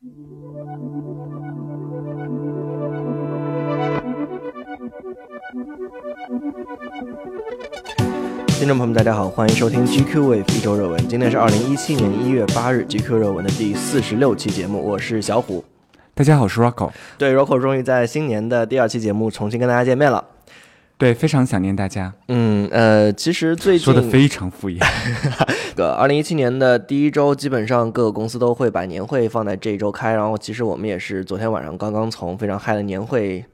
听众朋友们，大家好，欢迎收听 GQ Wave 一周热文。今天是二零一七年一月八日，GQ 热文的第四十六期节目，我是小虎。大家好，我是 Rocco。对，Rocco 终于在新年的第二期节目重新跟大家见面了。对，非常想念大家。嗯，呃，其实最近说的非常敷衍。个二零一七年的第一周，基本上各个公司都会把年会放在这一周开，然后其实我们也是昨天晚上刚刚从非常嗨的年会。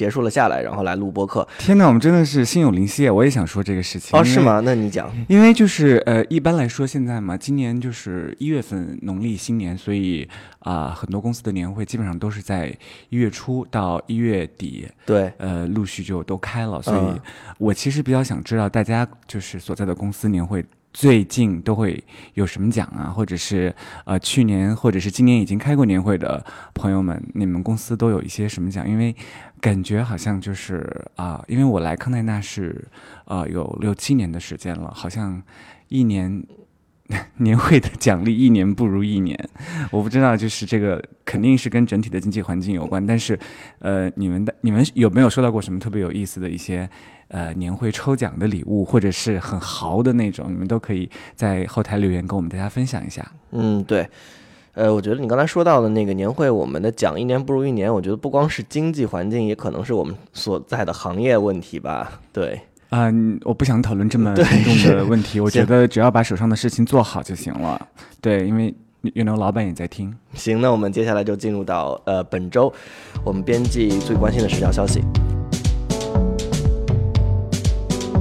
结束了下来，然后来录播客。天哪，我们真的是心有灵犀，我也想说这个事情。哦，是吗？那你讲。因为就是呃，一般来说现在嘛，今年就是一月份农历新年，所以啊，很多公司的年会基本上都是在一月初到一月底。对。呃，陆续就都开了，所以我其实比较想知道大家就是所在的公司年会。最近都会有什么奖啊？或者是呃，去年或者是今年已经开过年会的朋友们，你们公司都有一些什么奖？因为感觉好像就是啊，因为我来康奈纳是呃有六七年的时间了，好像一年 年会的奖励一年不如一年。我不知道，就是这个肯定是跟整体的经济环境有关。但是呃，你们的你们有没有收到过什么特别有意思的一些？呃，年会抽奖的礼物，或者是很豪的那种，你们都可以在后台留言跟我们大家分享一下。嗯，对，呃，我觉得你刚才说到的那个年会，我们的奖一年不如一年，我觉得不光是经济环境，也可能是我们所在的行业问题吧。对，啊，我不想讨论这么严重的问题，我觉得只要把手上的事情做好就行了。对，因为有那个老板也在听。行，那我们接下来就进入到呃本周我们编辑最关心的十条消息。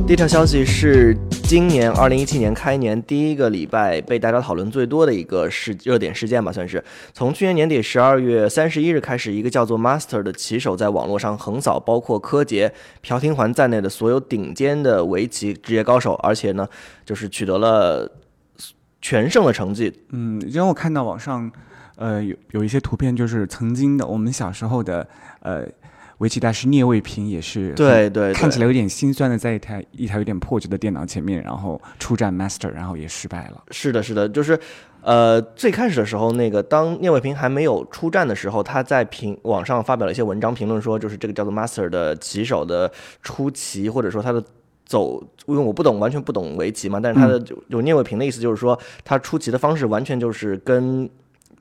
第一条消息是，今年二零一七年开年第一个礼拜被大家讨论最多的一个事热点事件吧，算是从去年年底十二月三十一日开始，一个叫做 Master 的棋手在网络上横扫包括柯洁、朴廷桓在内的所有顶尖的围棋职业高手，而且呢，就是取得了全胜的成绩。嗯，因为我看到网上，呃，有有一些图片，就是曾经的我们小时候的，呃。围棋大师聂卫平也是，对对，看起来有点心酸的，在一台一台有点破旧的电脑前面，然后出战 Master，然后也失败了。是的，是的，就是，呃，最开始的时候，那个当聂卫平还没有出战的时候，他在评网上发表了一些文章，评论说，就是这个叫做 Master 的棋手的出棋，或者说他的走，因为我不懂，完全不懂围棋嘛，但是他的有聂卫平的意思就是说，他出棋的方式完全就是跟。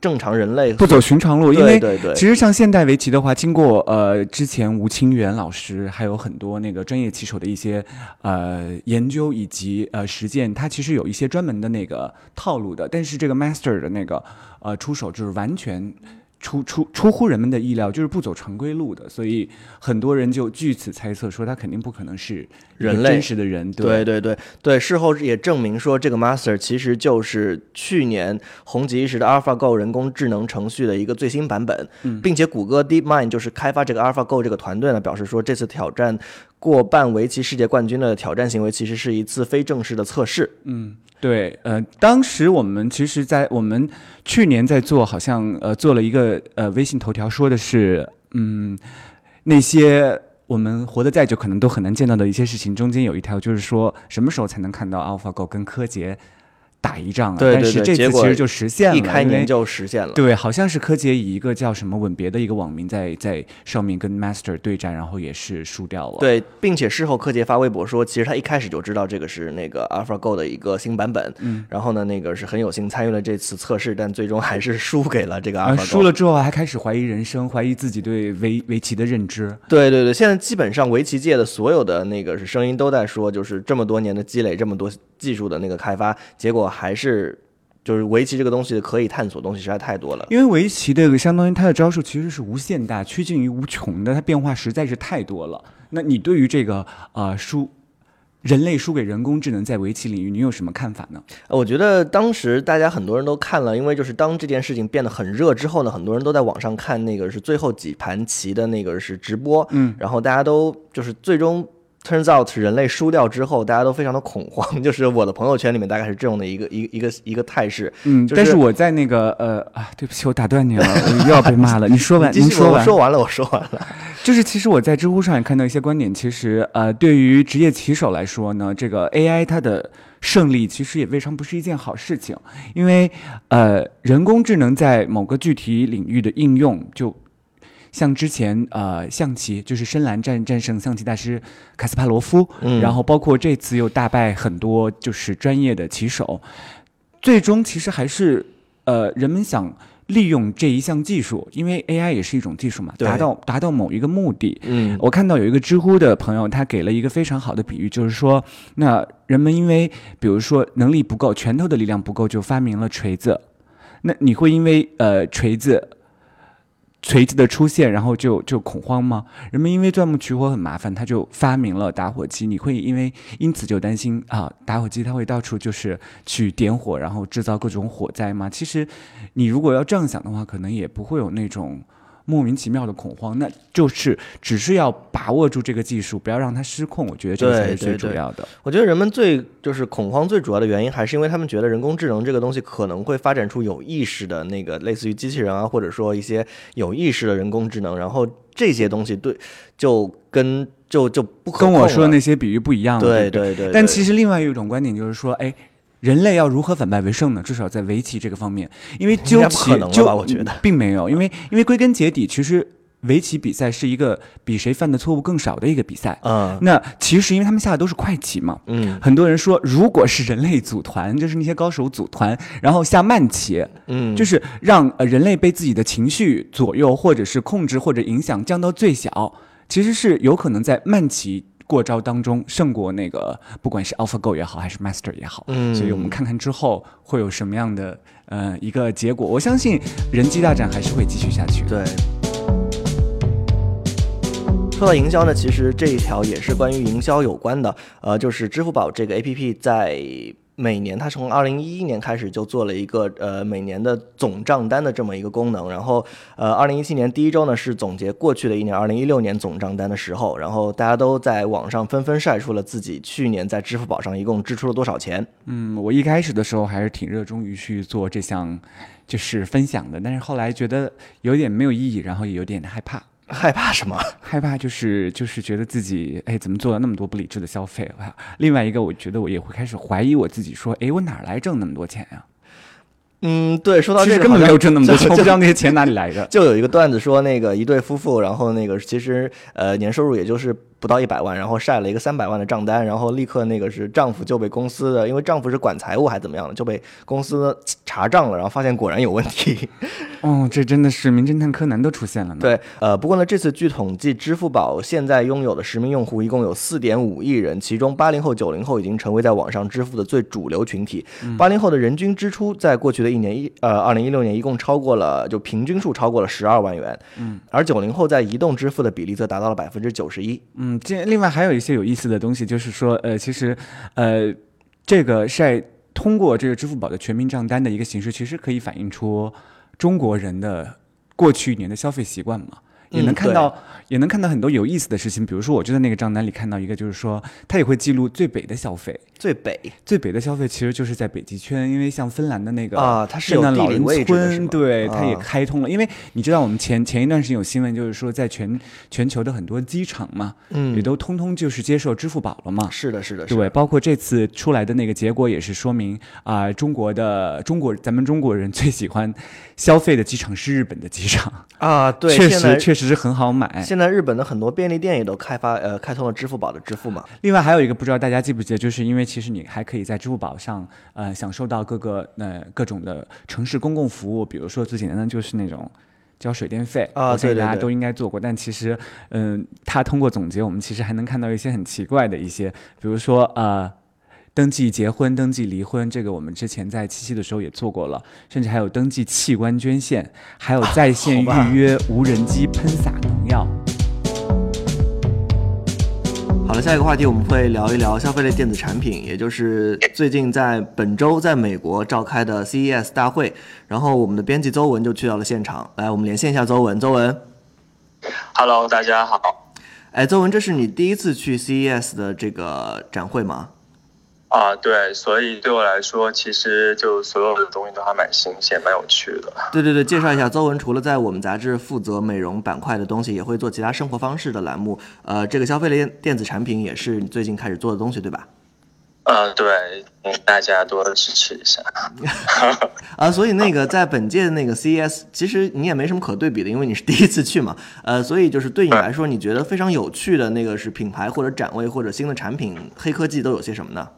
正常人类不走寻常路，因为其实像现代围棋的话，经过呃之前吴清源老师还有很多那个专业棋手的一些呃研究以及呃实践，它其实有一些专门的那个套路的。但是这个 master 的那个呃出手就是完全。出出出乎人们的意料，就是不走常规路的，所以很多人就据此猜测说他肯定不可能是人类真实的人。对对对对，事后也证明说这个 Master 其实就是去年红极一时的 AlphaGo 人工智能程序的一个最新版本，并且谷歌 DeepMind 就是开发这个 AlphaGo 这个团队呢表示说这次挑战过半围棋世界冠军的挑战行为其实是一次非正式的测试。嗯。对，呃，当时我们其实，在我们去年在做，好像呃做了一个呃微信头条，说的是，嗯，那些我们活得再久，可能都很难见到的一些事情，中间有一条就是说，什么时候才能看到 AlphaGo 跟柯洁？打一仗啊，但是这次其实就实现了，一开年就实现了。对，好像是柯洁以一个叫什么吻别的一个网名在在上面跟 Master 对战，然后也是输掉了。对，并且事后柯洁发微博说，其实他一开始就知道这个是那个 AlphaGo 的一个新版本，嗯，然后呢，那个是很有幸参与了这次测试，但最终还是输给了这个 AlphaGo。输了之后还开始怀疑人生，怀疑自己对围围棋的认知。对对对，现在基本上围棋界的所有的那个是声音都在说，就是这么多年的积累，这么多技术的那个开发，结果还是。就是围棋这个东西可以探索的东西实在太多了，因为围棋这个相当于它的招数其实是无限大、趋近于无穷的，它变化实在是太多了。那你对于这个啊输人类输给人工智能在围棋领域，你有什么看法呢？我觉得当时大家很多人都看了，因为就是当这件事情变得很热之后呢，很多人都在网上看那个是最后几盘棋的那个是直播，嗯，然后大家都就是最终。Turns out，人类输掉之后，大家都非常的恐慌。就是我的朋友圈里面大概是这样的一个一一个一个态势。嗯，但是我在那个呃啊，对不起，我打断你了，我又要被骂了。你说完，您说完，说完了，我说完了。就是其实我在知乎上也看到一些观点，其实呃，对于职业棋手来说呢，这个 AI 它的胜利，其实也未尝不是一件好事情，因为呃，人工智能在某个具体领域的应用，就像之前呃象棋，就是深蓝战战胜象棋大师卡斯帕罗夫，嗯然后包括这次又大败很多就是专业的棋手，最终其实还是呃人们想。利用这一项技术，因为 AI 也是一种技术嘛，达到达到某一个目的，嗯我看到有一个知乎的朋友，他给了一个非常好的比喻，就是说，那人们因为比如说能力不够，拳头的力量不够，就发明了锤子。那你会因为呃锤子锤子的出现，然后就就恐慌吗？人们因为钻木取火很麻烦，他就发明了打火机。你会因为因此就担心啊，打火机它会到处就是去点火，然后制造各种火灾吗？其实，你如果要这样想的话，可能也不会有那种。莫名其妙的恐慌，那就是只是要把握住这个技术，不要让它失控。我觉得这个才是最对对对主要的。我觉得人们最就是恐慌最主要的原因，还是因为他们觉得人工智能这个东西可能会发展出有意识的那个类似于机器人啊，或者说一些有意识的人工智能，然后这些东西对就跟就就不可跟我说的那些比喻不一样了。对对对对对，但其实另外一种观点就是说，哎，人类要如何反败为胜呢？至少在围棋这个方面，因为应究其就我觉得。并没有，因为因为归根结底，其实围棋比赛是一个比谁犯的错误更少的一个比赛。嗯。那其实因为他们下的都是快棋嘛，嗯。很多人说，如果是人类组团，就是那些高手组团，然后下慢棋，嗯，就是让呃人类被自己的情绪左右，或者是控制或者影响降到最小，其实是有可能在慢棋过招当中胜过那个不管是 AlphaGo 也好，还是 Master 也好。嗯所以我们看看之后会有什么样的呃一个结果。我相信人机大战还是会继续下去。对。说到营销呢，其实这一条也是关于营销有关的。呃，就是支付宝这个 APP 在每年，它从二零一一年开始就做了一个呃每年的总账单的这么一个功能。然后呃，二零一七年第一周呢是总结过去的一年，二零一六年总账单的时候，然后大家都在网上纷纷晒出了自己去年在支付宝上一共支出了多少钱。嗯，我一开始的时候还是挺热衷于去做这项就是分享的，但是后来觉得有点没有意义，然后也有点害怕。害怕什么？害怕就是就是觉得自己哎怎么做了那么多不理智的消费啊？另外一个我觉得我也会开始怀疑我自己，说哎我哪儿来挣那么多钱呀、嗯，对，说到这个根本没有挣那么多钱，我不知道那些钱哪里来的。就有一个段子说，那个一对夫妇，然后那个其实呃年收入也就是不到一百万，然后晒了一个三百万的账单，然后立刻那个是丈夫就被公司的，因为丈夫是管财务还怎么样的，就被公司查账了，然后发现果然有问题。哦，这真的是名侦探柯南都出现了呢。，对，呃，不过呢，这次据统计，支付宝现在拥有的实名用户一共有四点五亿人，其中八零后、九零后已经成为在网上支付的最主流群体。八零后的人均支出在过去的一年一呃二零一六年一共超过了，就平均数超过了十二万元。嗯，而九零后在移动支付的比例则达到了百分之九十一。嗯，这另外还有一些有意思的东西，就是说呃其实呃这个晒通过这个支付宝的全民账单的一个形式，其实可以反映出中国人的过去一年的消费习惯嘛。也能看到，也能看到很多有意思的事情。比如说，我就在那个账单里看到一个，就是说，它也会记录最北的消费。最北最北的消费其实就是在北极圈，因为像芬兰的那个啊它是有地理圣诞老人村，对，它也啊开通了。因为你知道，我们前前一段时间有新闻，就是说在全全球的很多机场嘛，嗯也都通通就是接受支付宝了嘛。是的，是的，是的。对，包括这次出来的那个结果也是说明啊、中国的中国咱们中国人最喜欢消费的机场是日本的机场，啊，对，确实确实是很好买。现在日本的很多便利店也都开发呃开通了支付宝的支付嘛。另外还有一个不知道大家记不记得，就是因为其实你还可以在支付宝上呃享受到各个呃各种的城市公共服务，比如说最简单的就是那种。交水电费啊我相信对对对大家都应该做过。但其实，嗯、他通过总结，我们其实还能看到一些很奇怪的一些，比如说呃，登记结婚、登记离婚，这个我们之前在七夕的时候也做过了，甚至还有登记器官捐献，还有在线预约无人机喷洒农药。好了，下一个话题我们会聊一聊消费类电子产品，也就是最近在本周在美国召开的 CES 大会。然后我们的编辑邹文就去到了现场，来，我们连线一下邹文。邹文，Hello，大家好。哎，邹文，这是你第一次去 CES 的这个展会吗？啊，对，所以对我来说，其实就所有的东西都还蛮新鲜、蛮有趣的。对对对，介绍一下，邹文除了在我们杂志负责美容板块的东西，也会做其他生活方式的栏目。呃，这个消费类电子产品也是你最近开始做的东西，对吧？呃，对，大家多支持一下。啊，所以那个在本届的那个 CES，其实你也没什么可对比的，因为你是第一次去嘛。呃，所以就是对你来说，你觉得非常有趣的那个是品牌或者展位或者新的产品、黑科技都有些什么呢？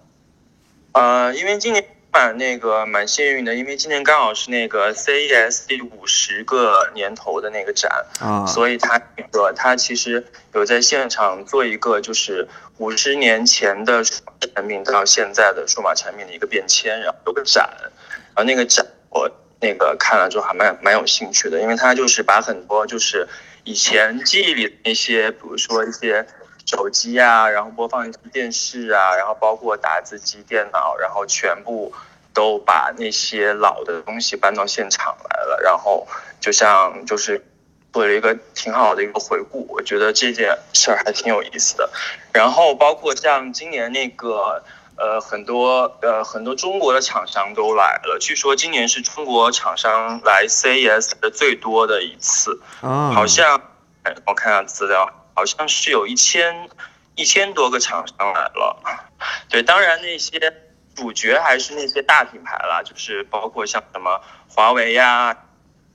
呃，因为今年。蛮那个蛮幸运的，因为今年刚好是那个 CES 第五十个年头的那个展啊，所以他那个他其实有在现场做一个就是五十年前的产品到现在的数码产品的一个变迁，然后有个展，然后那个展我那个看了之后还蛮蛮有兴趣的，因为他就是把很多就是以前记忆里的那些，比如说一些。手机啊，然后播放电视啊，然后包括打字机、电脑，然后全部都把那些老的东西搬到现场来了，然后就像就是做了一个挺好的一个回顾，我觉得这件事儿还挺有意思的。然后包括像今年那个呃很多呃很多中国的厂商都来了，据说今年是中国厂商来 CES 的最多的一次，好像我看下资料。好像是有一千一千多个厂商来了，对，当然那些主角还是那些大品牌啦，就是包括像什么华为呀、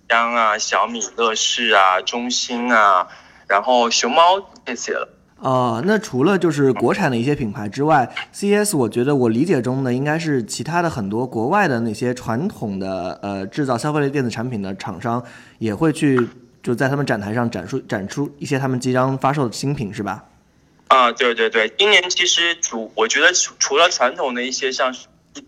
央啊、小米、乐视啊、中兴啊，然后熊猫这些了。哦，那除了就是国产的一些品牌之外，CES 我觉得我理解中的应该是其他的很多国外的那些传统的呃制造消费类电子产品的厂商也会去。就在他们展台上展出展出一些他们即将发售的新品，是吧？啊，对对对，今年其实主我觉得除除了传统的一些像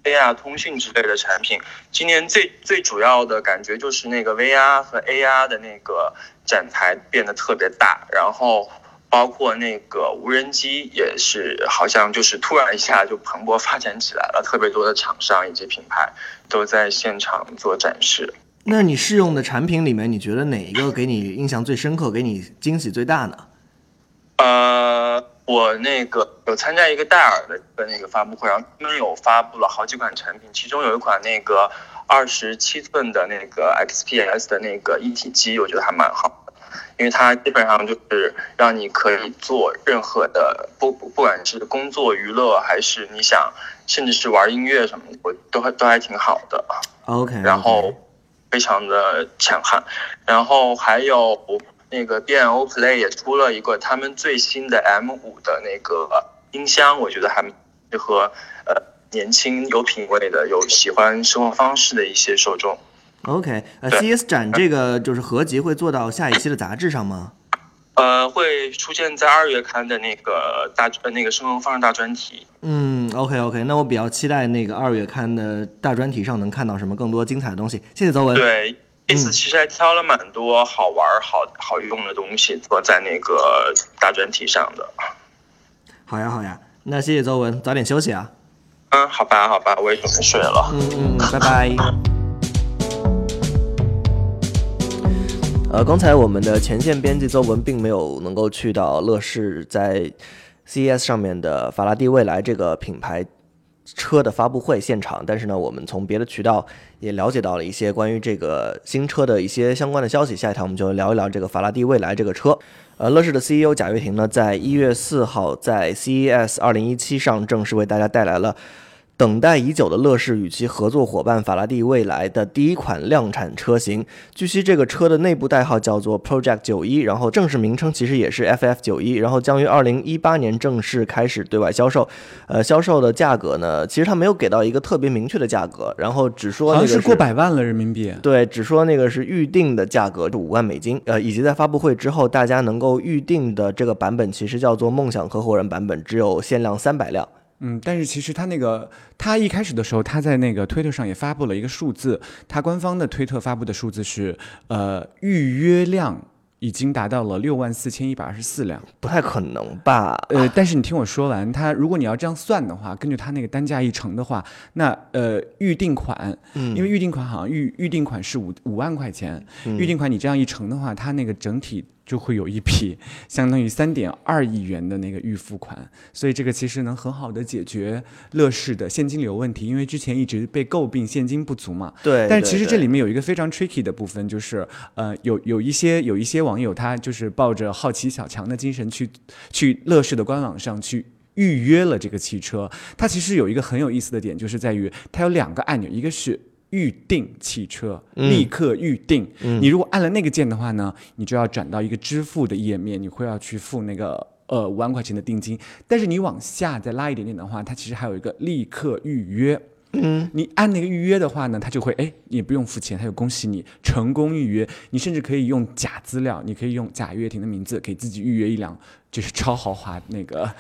VR 通讯之类的产品，今年最最主要的感觉就是那个 VR 和 AR 的那个展台变得特别大，然后包括那个无人机也是好像就是突然一下就蓬勃发展起来了，特别多的厂商以及品牌都在现场做展示。那你试用的产品里面，你觉得哪一个给你印象最深刻，给你惊喜最大呢？呃，我那个有参加一个戴尔的那个发布会，然后他们有发布了好几款产品，其中有一款那个二十七寸的那个 XPS 的那个一体机，我觉得还蛮好的，因为它基本上就是让你可以做任何的，不不管是工作娱乐，还是你想，甚至是玩音乐什么的，我都还都还挺好的。OK，然后。非常的强悍，然后还有那个 B&O Play 也出了一个他们最新的 M 五的那个音箱，我觉得还适合呃年轻有品位的、有喜欢生活方式的一些受众。OK，呃，CS 展这个就是合集会做到下一期的杂志上吗？呃，会出现在二月刊的那个大呃那个生活方式大专题。嗯，OK OK，那我比较期待那个二月刊的大专题上能看到什么更多精彩的东西。谢谢邹文。对，这次其实还挑了蛮多好玩、好好用的东西做在那个大专题上的。好呀好呀，那谢谢邹文，早点休息啊。嗯，好吧好吧，我也准备睡了。嗯嗯，拜拜。呃，刚才我们的前线编辑邹文并没有能够去到乐视在 CES 上面的法拉第未来这个品牌车的发布会现场，但是呢，我们从别的渠道也了解到了一些关于这个新车的一些相关的消息。下一条我们就聊一聊这个法拉第未来这个车。呃，乐视的 CEO 贾跃亭呢，在一月四号在 CES 二零一七上正式为大家带来了。等待已久的乐视与其合作伙伴法拉第未来的第一款量产车型，据悉这个车的内部代号叫做 Project 九一，然后正式名称其实也是 FF 九一，然后将于二零一八年正式开始对外销售。呃，销售的价格呢，其实它没有给到一个特别明确的价格，然后只说那个是过百万了人民币。对，只说那个是预定的价格是五万美金。呃，以及在发布会之后大家能够预定的这个版本，其实叫做梦想合伙人版本，只有限量三百辆。嗯，但是其实他那个，他一开始的时候，他在那个推特上也发布了一个数字，他官方的推特发布的数字是，呃，预约量已经达到了六万四千一百二十四辆，不太可能吧？呃，但是你听我说完，他如果你要这样算的话，根据他那个单价一乘的话，那呃，预定款，嗯，因为预定款好像预预定款是五五万块钱，预定款你这样一乘的话，它那个整体。就会有一笔相当于三点二亿元的那个预付款，所以这个其实能很好的解决乐视的现金流问题，因为之前一直被诟病现金不足嘛。对。但其实这里面有一个非常 tricky 的部分，就是呃，有有一些有一些网友他就是抱着好奇小强的精神去去乐视的官网上去。预约了这个汽车。它其实有一个很有意思的点，就是在于它有两个按钮，一个是预定汽车，立刻预定。你如果按了那个键的话呢，你就要转到一个支付的页面，你会要去付那个呃五万块钱的定金。但是你往下再拉一点点的话，它其实还有一个立刻预约。嗯，你按那个预约的话呢，它就会哎，你不用付钱，它就恭喜你成功预约。你甚至可以用假资料，你可以用贾跃亭的名字给自己预约一辆就是超豪华那个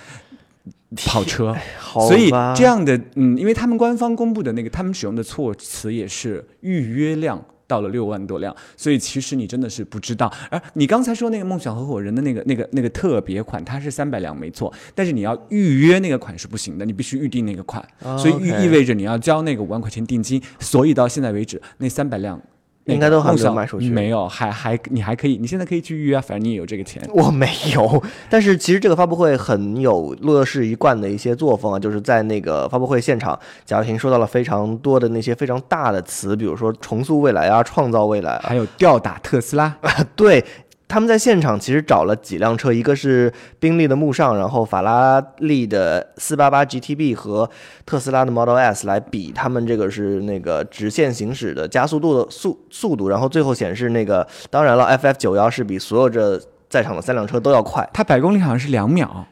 跑车。所以这样的，嗯，因为他们官方公布的那个，他们使用的措辞也是预约量到了六万多辆，所以其实你真的是不知道。而你刚才说那个梦想合伙人的那个、那个、那个特别款，它是三百辆没错，但是你要预约那个款是不行的，你必须预定那个款，哦所以意意味着你要交那个五万块钱定金。所以到现在为止，那三百辆。那个应该都还没有卖出去。没有，还还你还可以，你现在可以去预约啊，反正你也有这个钱。我没有，但是其实这个发布会很有乐视一贯的一些作风啊，就是在那个发布会现场，贾跃亭说到了非常多的那些非常大的词，比如说重塑未来啊，创造未来啊，还有吊打特斯拉，对，他们在现场其实找了几辆车，一个是宾利的慕尚，然后法拉利的四八八 GTB 和特斯拉的 Model S 来比，他们这个是那个直线行驶的加速度的速速度，然后最后显示那个，当然了，FF 九幺是比所有这在场的三辆车都要快。它百公里好像是两秒。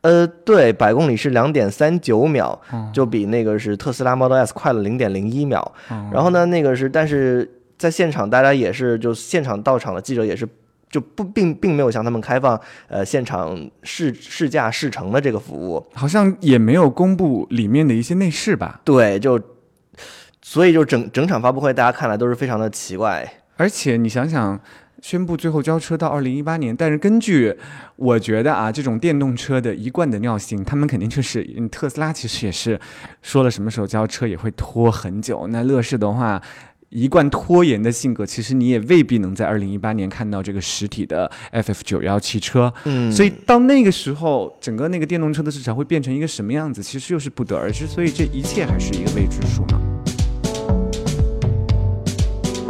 呃，对，百公里是两点三九秒，就比那个是特斯拉 Model S 快了零点零一秒。然后呢，那个是，但是在现场大家也是，就现场到场的记者也是，就不并并没有向他们开放呃现场试试驾试乘的这个服务。好像也没有公布里面的一些内饰吧。对，就所以就整整场发布会，大家看来都是非常的奇怪。而且你想想，宣布最后交车到二零一八年，但是根据我觉得啊，这种电动车的一贯的尿性，他们肯定就是嗯特斯拉其实也是说了什么时候交车也会拖很久。那乐视的话。一贯拖延的性格，其实你也未必能在二零一八年看到这个实体的 FF 九幺汽车。嗯，所以到那个时候，整个那个电动车的市场会变成一个什么样子，其实又是不得而知。所以这一切还是一个未知数呢。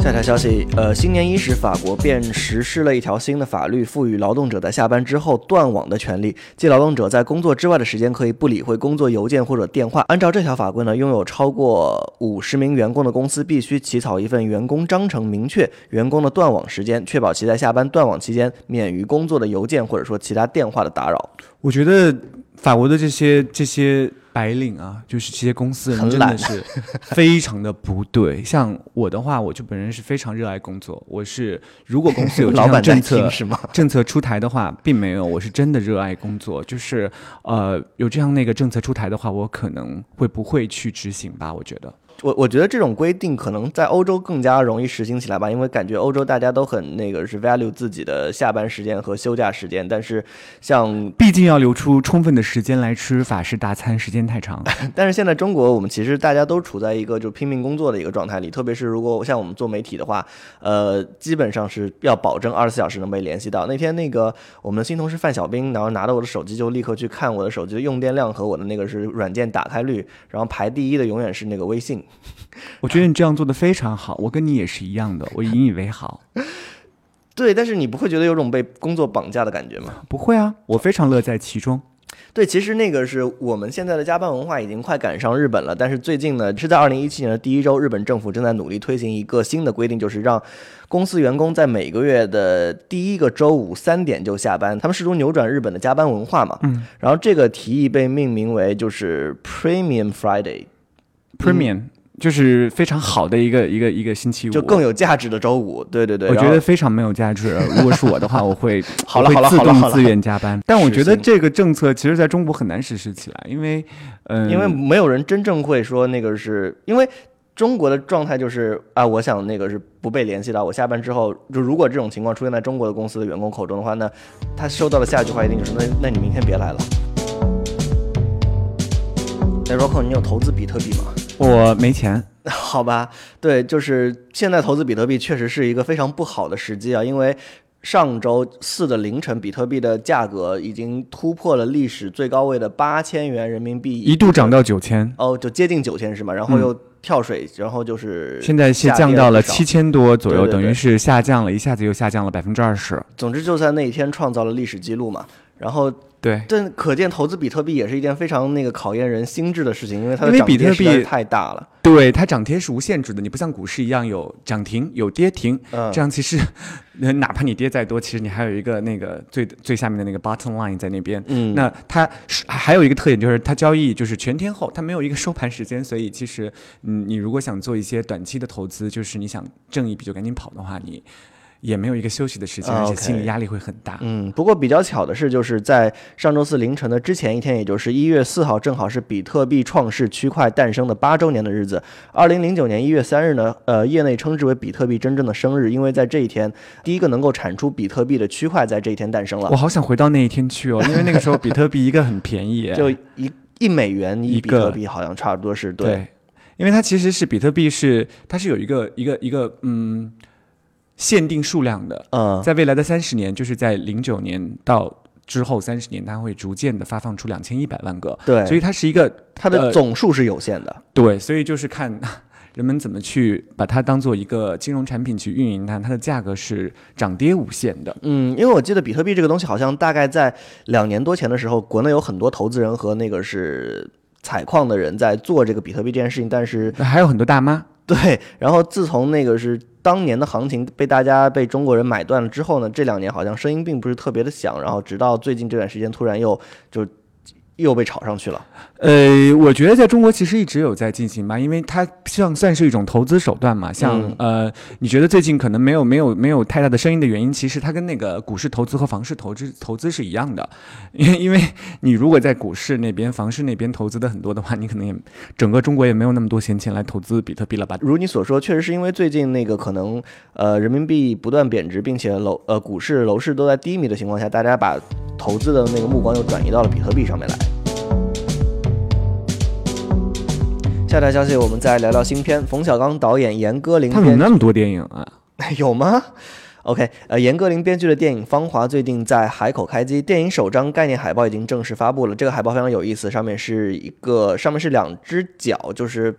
下条消息，呃，新年伊始，法国便实施了一条新的法律，赋予劳动者在下班之后断网的权利，即劳动者在工作之外的时间可以不理会工作邮件或者电话。按照这条法规呢，拥有超过五十名员工的公司必须起草一份员工章程，明确员工的断网时间，确保其在下班断网期间免于工作的邮件或者说其他电话的打扰。我觉得法国的这些这些白领啊，就是这些公司人真的是非常的不对。像我的话，我就本人是非常热爱工作。我是如果公司有 这样政策是吗？政策出台的话，并没有，我是真的热爱工作。就是呃，有这样那个政策出台的话，我可能会不会去执行吧？我觉得。我我觉得这种规定可能在欧洲更加容易实行起来吧，因为感觉欧洲大家都很那个是 value 自己的下班时间和休假时间，但是像毕竟要留出充分的时间来吃法式大餐，时间太长。但是现在中国我们其实大家都处在一个就拼命工作的一个状态里，特别是如果像我们做媒体的话，呃，基本上是要保证二十四小时能被联系到。那天那个我们的新同事范小兵，然后拿到我的手机就立刻去看我的手机的用电量和我的那个是软件打开率，然后排第一的永远是那个微信。我觉得你这样做的非常好，我跟你也是一样的，我引以为豪。对，但是你不会觉得有种被工作绑架的感觉吗？不会啊，我非常乐在其中。对，其实那个是我们现在的加班文化已经快赶上日本了，但是最近呢，是在二零一七年的第一周，日本政府正在努力推行一个新的规定，就是让公司员工在每个月的第一个周五三点就下班，他们试图扭转日本的加班文化嘛。嗯，然后这个提议被命名为就是 Premium Friday，Premium、就是非常好的一个一个一个星期五，就更有价值的周五。对对对，我觉得非常没有价值。如果是我的话，我会 好了好了好了自愿加班。但我觉得这个政策其实在中国很难实施起来，因为嗯，因为没有人真正会说那个是因为中国的状态就是啊，我想那个是不被联系到。我下班之后，就如果这种情况出现在中国的公司的员工口中的话，那他收到的下一句话一定就是那那你明天别来了。哎，Rocco，你有投资比特币吗？我没钱。好吧，对，就是现在投资比特币确实是一个非常不好的时机啊，因为上周四的凌晨，比特币的价格已经突破了历史最高位的八千元人民币，一度涨到九千，哦，就接近九千是吗？然后又跳水，然后就是嗯现在是下降到了七千多左右，对对对等于是下降了一下子又下降了百分之二十。总之就在那一天创造了历史记录嘛。然后对，但可见投资比特币也是一件非常那个考验人心智的事情，因为它的涨跌实太大了。对，它涨跌是无限制的，你不像股市一样有涨停有跌停，嗯这样其实，呃哪怕你跌再多，其实你还有一个那个最最下面的那个 bottom line 在那边。嗯那它还有一个特点就是它交易就是全天候，它没有一个收盘时间，所以其实嗯，你如果想做一些短期的投资，就是你想挣一笔就赶紧跑的话，你也没有一个休息的时间，啊而且心理压力会很大。嗯，不过比较巧的是，就是在上周四凌晨的之前一天，也就是一月四号，正好是比特币创世区块诞生的八周年的日子。二零零九年一月三日呢，呃，业内称之为比特币真正的生日，因为在这一天，第一个能够产出比特币的区块在这一天诞生了。我，好想回到那一天去哦，因为那个时候比特币一个很便宜，就一一美元一一比特个。币，好像差不多是对，因为它其实是比特币是它是有一个一个一个嗯限定数量的，嗯，在未来的三十年，就是在零九年到之后三十年，它会逐渐的发放出两千一百万个，对，所以它是一个它的呃总数是有限的。对，所以就是看 人们怎么去把它当做一个金融产品去运营它，它的价格是涨跌无限的。嗯，因为我记得比特币这个东西，好像大概在两年多前的时候，国内有很多投资人和那个是采矿的人在做这个比特币这件事情，但是还有很多大妈，对，然后自从那个是当年的行情被大家被中国人买断了之后呢，这两年好像声音并不是特别的响，然后直到最近这段时间突然又就又被炒上去了。呃，我觉得在中国其实一直有在进行吧，因为它像算是一种投资手段嘛。像、嗯呃，你觉得最近可能没有没有没有太大的声音的原因，其实它跟那个股市投资和房市投资投资是一样的，因为因为你如果在股市那边、房市那边投资的很多的话，你可能也整个中国也没有那么多闲钱来投资比特币了吧？如你所说，确实是因为最近那个可能呃人民币不断贬值，并且楼呃股市楼市都在低迷的情况下，大家把投资的那个目光又转移到了比特币上面来。下条消息，我们再聊聊新片。冯小刚导演，严歌苓他怎么那么多电影啊？有吗？OK，呃，严歌苓编剧的电影《芳华》最近在海口开机，电影首张概念海报已经正式发布了。这个海报非常有意思，上面是一个上面是两只脚，就是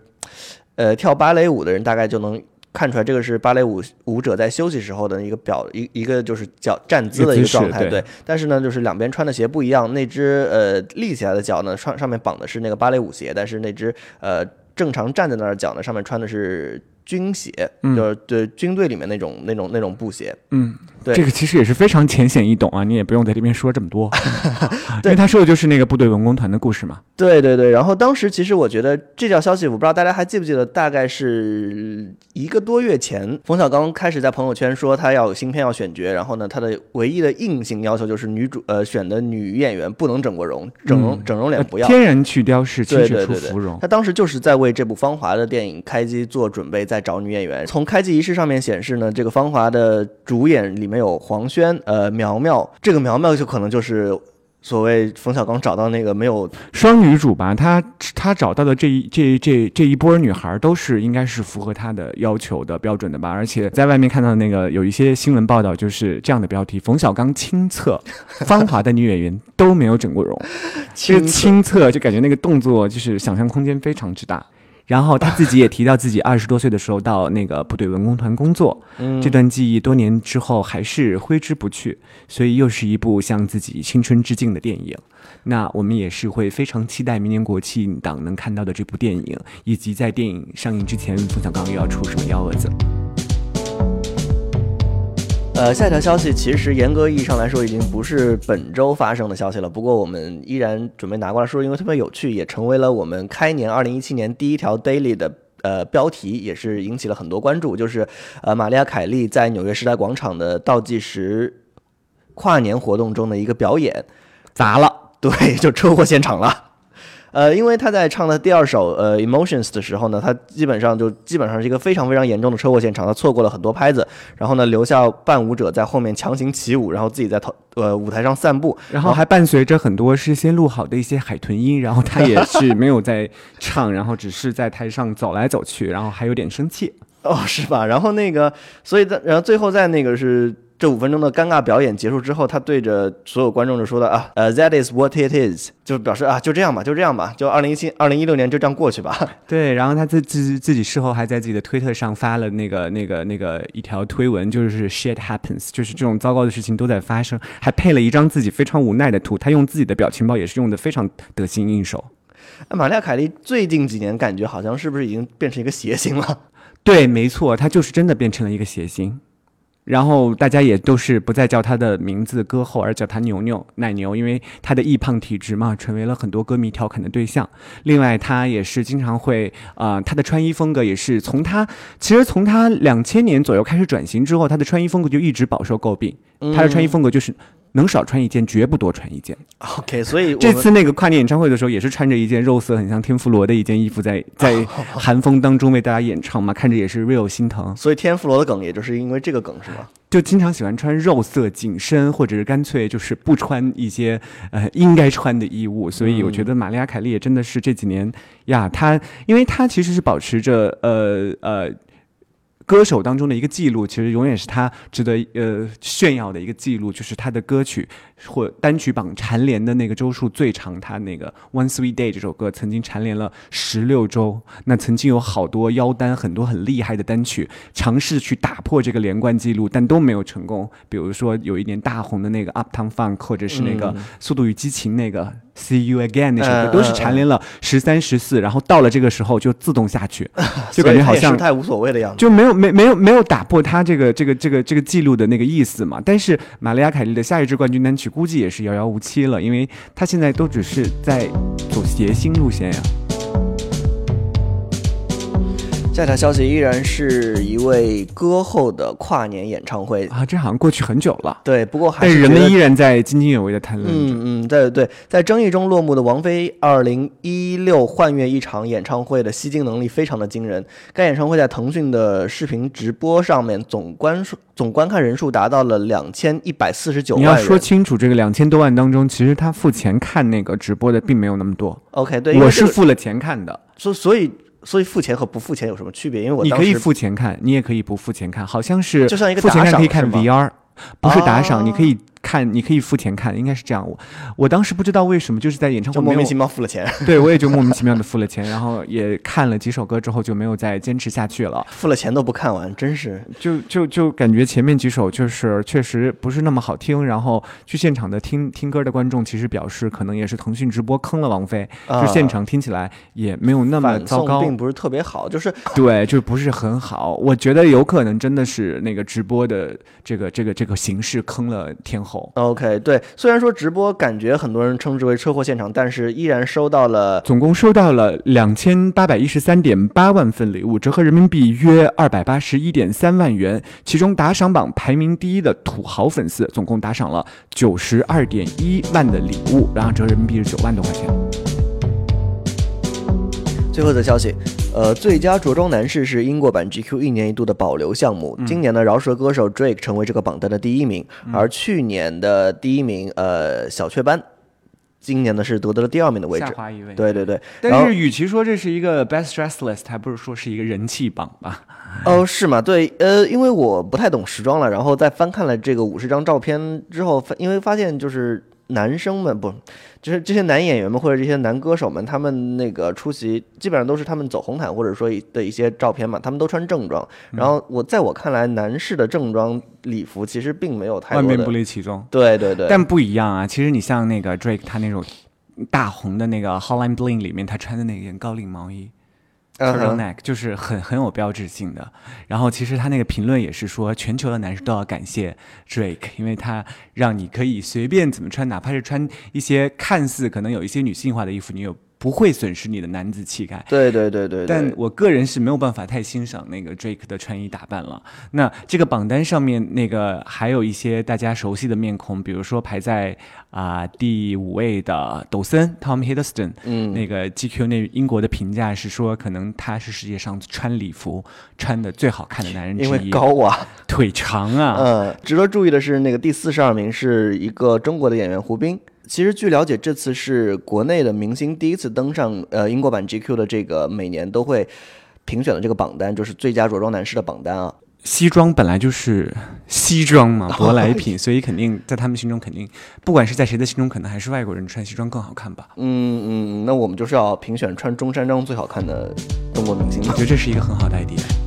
呃跳芭蕾舞的人大概就能看出来，这个是芭蕾舞舞者在休息时候的一个表一一个就是脚站姿的一个状态。对但是呢，就是两边穿的鞋不一样，那只呃立起来的脚呢，上上面绑的是那个芭蕾舞鞋，但是那只呃正常站在那儿的，上面穿的是军鞋，嗯就是对军队里面那种那种那种布鞋。嗯，对这个其实也是非常浅显易懂啊，你也不用在这边说这么多，因为他说的就是那个部队文工团的故事嘛。对对对，然后当时其实我觉得这条消息，我不知道大家还记不记得，大概是一个多月前，冯小刚开始在朋友圈说他要有新片要选角，然后呢，他的唯一的硬性要求就是女主呃选的女演员不能整过容，整容、整容脸不要。天然去雕饰，亲手对对对对出芙蓉，。他当时就是在为这部《芳华》的电影开机做准备，在找女演员。从开机仪式上面显示呢，这个《芳华》的主演里面有黄轩、呃苗苗，这个苗苗就可能就是所谓冯小刚找到那个没有双女主吧，她她找到的这一这这这一波女孩都是应该是符合她的要求的标准的吧，而且在外面看到那个有一些新闻报道，就是这样的标题：冯小刚亲测芳华的女演员都没有整过容，其实亲测就感觉那个动作就是想象空间非常之大。然后他自己也提到自己二十多岁的时候到那个部队文工团工作，嗯这段记忆多年之后还是挥之不去，所以又是一部向自己青春致敬的电影。那我们也是会非常期待明年国庆档能看到的这部电影，以及在电影上映之前，冯小刚又要出什么幺蛾子。呃，下一条消息其实严格意义上来说已经不是本周发生的消息了，不过我们依然准备拿过来说，因为特别有趣，也成为了我们开年二零一七年第一条 daily 的。呃，标题也是引起了很多关注，就是呃，玛利亚凯莉在纽约时代广场的倒计时跨年活动中的一个表演，砸了，对，就车祸现场了。呃，因为他在唱的第二首呃《Emotions》的时候呢，他基本上就基本上是一个非常非常严重的车祸现场，他错过了很多拍子，然后呢留下伴舞者在后面强行起舞，然后自己在头呃舞台上散步，然后还伴随着很多事先录好的一些海豚音，然后他也 是没有在唱，然后只是在台上走来走去，然后还有点生气。哦，是吧？然后那个，所以在然后最后在那个是这五分钟的尴尬表演结束之后，他对着所有观众就说的啊，呃，That is what it is，就表示啊，就这样吧，就这样吧，就二零一七、二零一六年就这样过去吧。对，然后他自自自己事后还在自己的推特上发了那个那个那个一条推文，就是 shit happens，就是这种糟糕的事情都在发生，还配了一张自己非常无奈的图，他用自己的表情包也是用的非常得心应手。那玛利亚凯莉最近几年感觉好像是不是已经变成一个谐星了？对，没错，他就是真的变成了一个谐星。然后大家也都是不再叫他的名字歌后，而叫他牛牛奶牛，因为他的易胖体质嘛，成为了很多歌迷调侃的对象。另外，他也是经常会啊、他的穿衣风格也是从他其实从他两千年左右开始转型之后，他的穿衣风格就一直饱受诟病。他的穿衣风格就是能少穿一件绝不多穿一件。OK，所以这次那个跨年演唱会的时候，也是穿着一件肉色很像天妇罗的一件衣服在，在 寒风当中为大家演唱嘛，看着也是 real 心疼。所以天妇罗的梗也就是因为这个梗是吧？就经常喜欢穿肉色紧身，或者是干脆就是不穿一些呃应该穿的衣物，所以我觉得玛丽亚凯莉也真的是这几年呀，她因为她其实是保持着呃呃。歌手当中的一个记录，其实永远是他值得呃炫耀的一个记录，就是他的歌曲。或单曲榜蝉联的那个周数最长。他那个《One Sweet Day》这首歌曾经蝉联了十六周。那曾经有好多腰单很多很厉害的单曲尝试去打破这个连贯记录，但都没有成功。比如说有一年大红的那个 Uptown Funk，或者是那个《速度与激情》那个 See You Again 那首歌，嗯都是蝉联了十三、十四，然后到了这个时候就自动下去，就感觉好像是太无所谓的样子。就没有没没有没有打破他这个这个这个这个记录的那个意思嘛。但是玛丽亚凯莉的下一支冠军单曲估计也是遥遥无期了，因为他现在都只是在走谐星路线呀。下条消息依然是一位歌后的跨年演唱会。啊，这好像过去很久了，对，不过还但是人们依然在津津有味的谈论着。嗯嗯，对对，在争议中落幕的王菲二零一六幻乐一场演唱会的吸金能力非常的惊人。该演唱会在腾讯的视频直播上面总观数总观看人数达到了两千一百四十九万你。要说清楚，这个两千多万当中，其实他付钱看那个直播的并没有那么多。OK，对，我是付了钱看的，所所以所以付钱和不付钱有什么区别？因为我你可以付钱看，你也可以不付钱看，好像是就像一个付钱打赏看可以看 VR，不是打赏，哦你可以看，你可以付钱看，应该是这样。我我当时不知道为什么，就是在演唱会莫名其妙付了钱，对我也就莫名其妙的付了钱，然后也看了几首歌之后就没有再坚持下去了。付了钱都不看完，真是就就就感觉前面几首就是确实不是那么好听，然后去现场的听听歌的观众其实表示可能也是腾讯直播坑了王菲，啊就现场听起来也没有那么糟糕，并不是特别好，就是对，就不是很好。我觉得有可能真的是那个直播的这个这个这个形式坑了天后。OK，对，虽然说直播感觉很多人称之为车祸现场，但是依然收到了总共收到了两千八百一十三点八万份礼物，折合人民币约二百八十一点三万元。其中打赏榜排名第一的土豪粉丝，总共打赏了九十二点一万的礼物，然后折合人民币是九万多块钱。最后的消息，呃，最佳着装男士是英国版 GQ 一年一度的保留项目。今年的饶舌歌手 Drake 成为这个榜单的第一名，而去年的第一名，呃，小雀斑，今年呢是夺得了第二名的位置。滑一位。对对对，但是与其说这是一个 best dress list，还不如说是一个人气榜吧。哦，是吗？对，呃，因为我不太懂时装了，然后在翻看了这个五十张照片之后，发因为发现就是男生们不，就是这些男演员们或者这些男歌手们，他们那个出席基本上都是他们走红毯或者说一的一些照片嘛，他们都穿正装。然后我在我看来，男士的正装礼服其实并没有太多的万变不，离其宗。对对对，但不一样啊！其实你像那个 Drake 他那种大红的那个 Hotline Bling 里面，他穿的那件高领毛衣。Turtleneck 就是很很有标志性的。然后其实他那个评论也是说，全球的男士都要感谢 Drake，因为他让你可以随便怎么穿，哪怕是穿一些看似可能有一些女性化的衣服，你有不会损失你的男子气概。对对对对对，但我个人是没有办法太欣赏那个 Drake 的穿衣打扮了。那这个榜单上面那个还有一些大家熟悉的面孔，比如说排在啊、第五位的抖森 Tom Hiddleston，嗯那个 GQ 那英国的评价是说，可能他是世界上穿礼服穿的最好看的男人之因为一，高啊，腿长啊，嗯，值得注意的是，那个第四十二名是一个中国的演员胡兵。其实据了解，这次是国内的明星第一次登上呃英国版 GQ 的这个每年都会评选的这个榜单，就是最佳着装男士的榜单啊。西装本来就是西装嘛，舶来品，所以肯定在他们心中肯定，不管是在谁的心中，可能还是外国人穿西装更好看吧。嗯嗯，那我们就是要评选穿中山装最好看的中国明星我觉。得这是一个很好的 idea。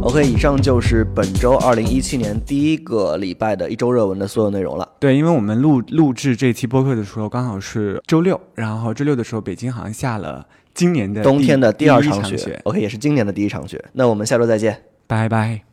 OK，以上就是本周二零一七年第一个礼拜的一周热文的所有内容了。对，因为我们录录制这期播客的时候刚好是周六，然后周六的时候北京好像下了今年的冬天的第二场一场雪，OK，也是今年的第一场雪。那我们下周再见。拜拜。